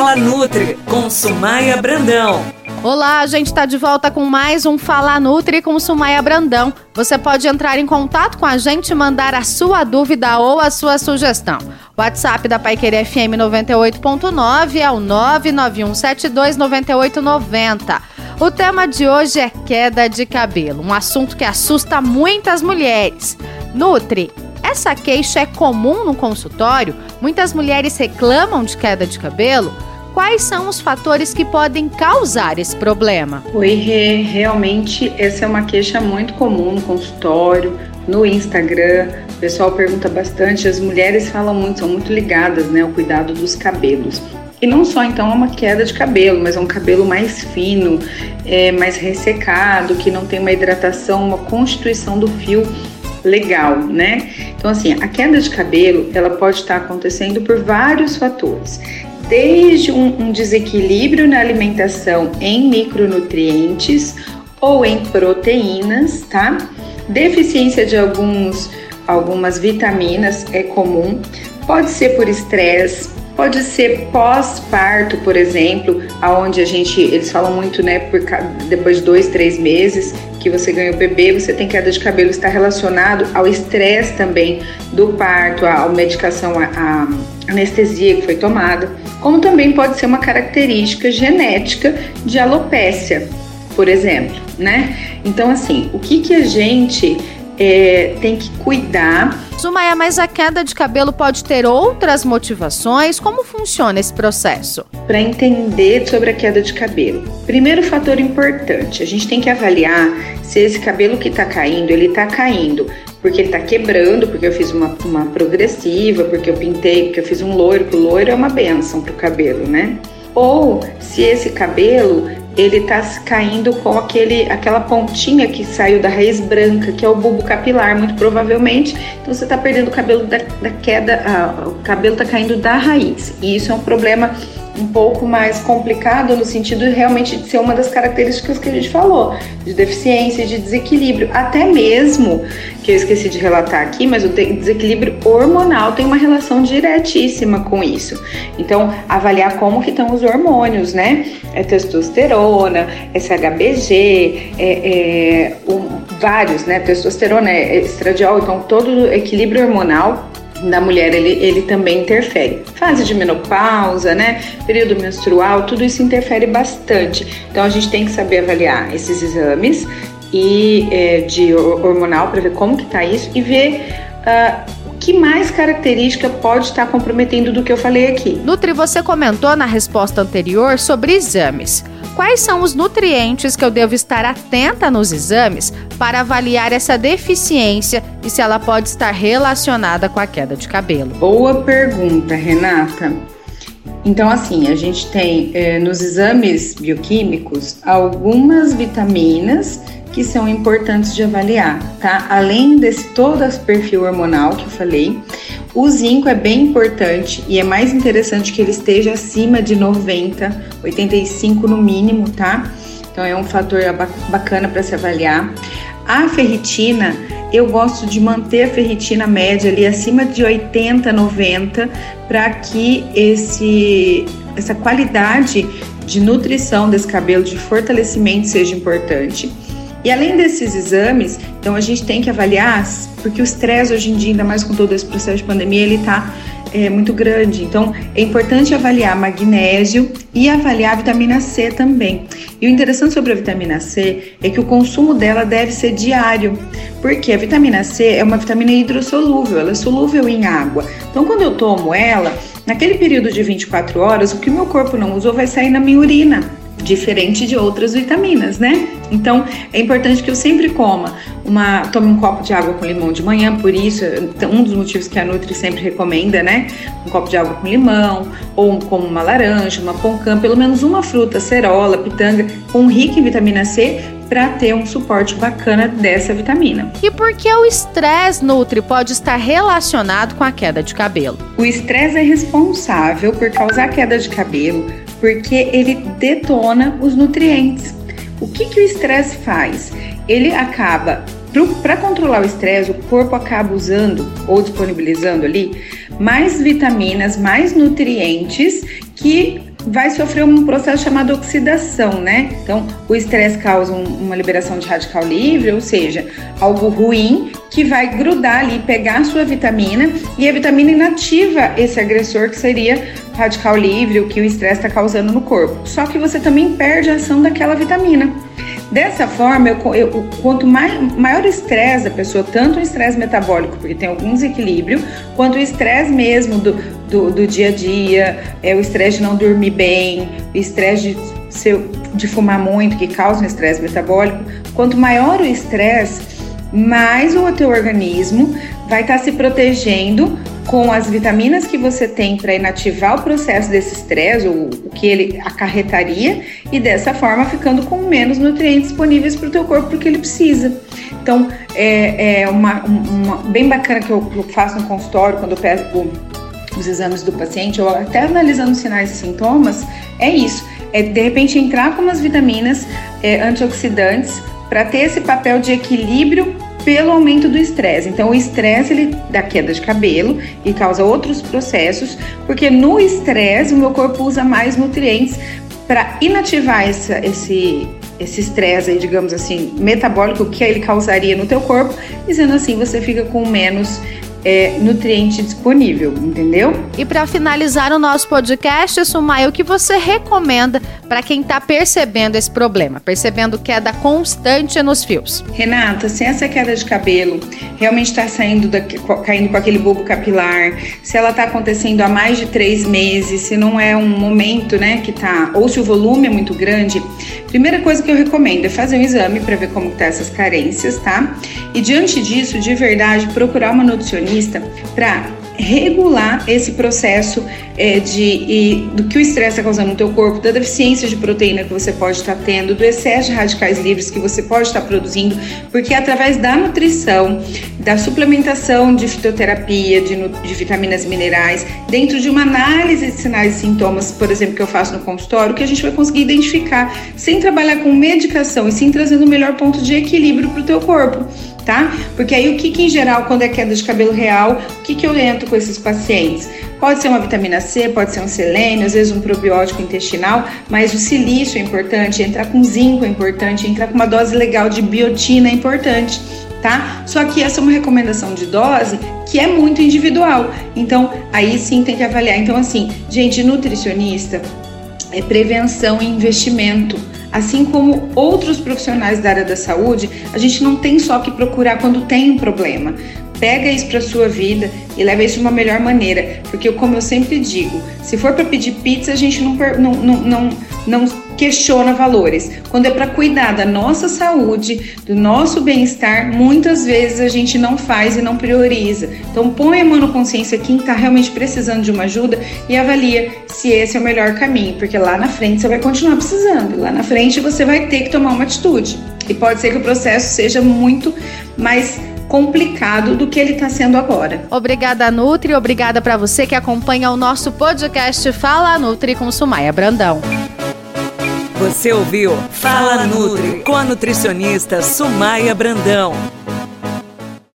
Fala Nutri com Sumaia Brandão. Olá, a gente está de volta com mais um Fala Nutri com Sumaia Brandão. Você pode entrar em contato com a gente e mandar a sua dúvida ou a sua sugestão. WhatsApp da Paiqueria FM 98.9 é o 991729890. O tema de hoje é queda de cabelo, um assunto que assusta muitas mulheres. Nutri, essa queixa é comum no consultório? Muitas mulheres reclamam de queda de cabelo? Quais são os fatores que podem causar esse problema? Oi, Rê. Realmente, essa é uma queixa muito comum no consultório, no Instagram. O pessoal pergunta bastante. As mulheres falam muito, são muito ligadas né, ao cuidado dos cabelos. E não só então é uma queda de cabelo, mas é um cabelo mais fino, é, mais ressecado, que não tem uma hidratação, uma constituição do fio legal, né? Então assim, a queda de cabelo ela pode estar acontecendo por vários fatores, desde um, um desequilíbrio na alimentação em micronutrientes ou em proteínas, tá? Deficiência de alguns algumas vitaminas é comum, pode ser por estresse, Pode ser pós-parto, por exemplo, aonde a gente, eles falam muito, né, por, depois de dois, três meses que você ganha o bebê, você tem queda de cabelo, está relacionado ao estresse também do parto, à medicação, à anestesia que foi tomada, como também pode ser uma característica genética de alopécia, por exemplo, né? Então, assim, o que que a gente é, tem que cuidar. Zumaia, mas a queda de cabelo pode ter outras motivações? Como funciona esse processo? Para entender sobre a queda de cabelo, primeiro fator importante, a gente tem que avaliar se esse cabelo que está caindo, ele está caindo porque ele está quebrando, porque eu fiz uma, uma progressiva, porque eu pintei, porque eu fiz um loiro, o loiro é uma benção para o cabelo, né? Ou se esse cabelo ele está caindo com aquele, aquela pontinha que saiu da raiz branca, que é o bulbo capilar, muito provavelmente. Então você está perdendo o cabelo da, da queda, ah, o cabelo está caindo da raiz. E isso é um problema um pouco mais complicado no sentido realmente de ser uma das características que a gente falou, de deficiência, de desequilíbrio, até mesmo que eu esqueci de relatar aqui, mas o desequilíbrio hormonal tem uma relação diretíssima com isso. Então, avaliar como que estão os hormônios, né? É testosterona, SHBG, é, é um, vários, né? Testosterona, é estradiol, então todo o equilíbrio hormonal da mulher ele, ele também interfere. Fase de menopausa, né? Período menstrual, tudo isso interfere bastante. Então a gente tem que saber avaliar esses exames e é, de hormonal para ver como que tá isso e ver uh, o que mais característica pode estar comprometendo do que eu falei aqui. Nutri, você comentou na resposta anterior sobre exames. Quais são os nutrientes que eu devo estar atenta nos exames para avaliar essa deficiência e se ela pode estar relacionada com a queda de cabelo? Boa pergunta, Renata. Então, assim, a gente tem é, nos exames bioquímicos algumas vitaminas que são importantes de avaliar, tá? Além desse todo esse perfil hormonal que eu falei, o zinco é bem importante e é mais interessante que ele esteja acima de 90, 85 no mínimo, tá? Então é um fator bacana para se avaliar. A ferritina, eu gosto de manter a ferritina média ali acima de 80, 90, para que esse, essa qualidade de nutrição desse cabelo, de fortalecimento seja importante. E além desses exames, então a gente tem que avaliar, porque o estresse hoje em dia, ainda mais com todo esse processo de pandemia, ele está é, muito grande. Então é importante avaliar magnésio e avaliar a vitamina C também. E o interessante sobre a vitamina C é que o consumo dela deve ser diário, porque a vitamina C é uma vitamina hidrossolúvel, ela é solúvel em água. Então quando eu tomo ela, naquele período de 24 horas, o que meu corpo não usou vai sair na minha urina diferente de outras vitaminas, né? Então é importante que eu sempre coma uma, tome um copo de água com limão de manhã, por isso um dos motivos que a Nutri sempre recomenda, né? Um copo de água com limão ou como uma laranja, uma poncã, pelo menos uma fruta, cerola, pitanga, com rica em vitamina C para ter um suporte bacana dessa vitamina. E por que o estresse Nutri pode estar relacionado com a queda de cabelo? O estresse é responsável por causar queda de cabelo porque ele detona os nutrientes. O que, que o estresse faz? Ele acaba, para controlar o estresse, o corpo acaba usando ou disponibilizando ali mais vitaminas, mais nutrientes que vai sofrer um processo chamado oxidação, né? Então, o estresse causa um, uma liberação de radical livre, ou seja, algo ruim que vai grudar ali, pegar a sua vitamina e a vitamina inativa esse agressor que seria radical livre, o que o estresse está causando no corpo. Só que você também perde a ação daquela vitamina. Dessa forma, eu, eu, quanto mais, maior o estresse da pessoa, tanto o estresse metabólico, porque tem algum desequilíbrio, quanto o estresse mesmo do, do, do, dia a dia, é, o estresse de não dormir bem, o estresse de, de fumar muito, que causa um estresse metabólico, quanto maior o estresse, mais o teu organismo vai estar tá se protegendo com as vitaminas que você tem para inativar o processo desse estresse, o, o que ele acarretaria, e dessa forma ficando com menos nutrientes disponíveis para o teu corpo porque ele precisa. Então, é, é uma, uma, bem bacana que eu, eu faço no consultório quando eu pego os exames do paciente, ou até analisando sinais e sintomas, é isso. É de repente entrar com umas vitaminas é, antioxidantes para ter esse papel de equilíbrio pelo aumento do estresse. Então, o estresse ele dá queda de cabelo e causa outros processos, porque no estresse o meu corpo usa mais nutrientes para inativar essa, esse esse estresse, digamos assim, metabólico que ele causaria no teu corpo, dizendo assim, você fica com menos é, nutriente disponível, entendeu? E para finalizar o nosso podcast, Sumai, o que você recomenda para quem está percebendo esse problema, percebendo queda constante nos fios? Renata, se essa queda de cabelo realmente está saindo da, caindo com aquele bulbo capilar, se ela está acontecendo há mais de três meses, se não é um momento, né, que tá, ou se o volume é muito grande, primeira coisa que eu recomendo é fazer um exame para ver como tá essas carências, tá? E diante disso, de verdade, procurar uma nutricionista nutricionista para regular esse processo é, de, e, do que o estresse está causando no teu corpo, da deficiência de proteína que você pode estar tá tendo, do excesso de radicais livres que você pode estar tá produzindo, porque através da nutrição, da suplementação de fitoterapia, de, de vitaminas e minerais, dentro de uma análise de sinais e sintomas, por exemplo, que eu faço no consultório, que a gente vai conseguir identificar, sem trabalhar com medicação e sim trazendo o melhor ponto de equilíbrio para o teu corpo tá? Porque aí o que, que em geral, quando é queda de cabelo real, o que, que eu entro com esses pacientes? Pode ser uma vitamina C, pode ser um selênio, às vezes um probiótico intestinal, mas o silício é importante, entrar com zinco é importante, entrar com uma dose legal de biotina é importante, tá? Só que essa é uma recomendação de dose que é muito individual. Então, aí sim tem que avaliar. Então, assim, gente, nutricionista é prevenção e investimento Assim como outros profissionais da área da saúde, a gente não tem só que procurar quando tem um problema. Pega isso para sua vida e leva isso de uma melhor maneira, porque como eu sempre digo, se for para pedir pizza, a gente não, não, não, não, questiona valores. Quando é para cuidar da nossa saúde, do nosso bem-estar, muitas vezes a gente não faz e não prioriza. Então põe a mão no consciência quem está realmente precisando de uma ajuda e avalia se esse é o melhor caminho, porque lá na frente você vai continuar precisando. Lá na frente você vai ter que tomar uma atitude. E pode ser que o processo seja muito mais complicado do que ele está sendo agora. Obrigada, Nutri. Obrigada para você que acompanha o nosso podcast Fala Nutri com Sumaia Brandão. Você ouviu Fala Nutri com a nutricionista Sumaia Brandão.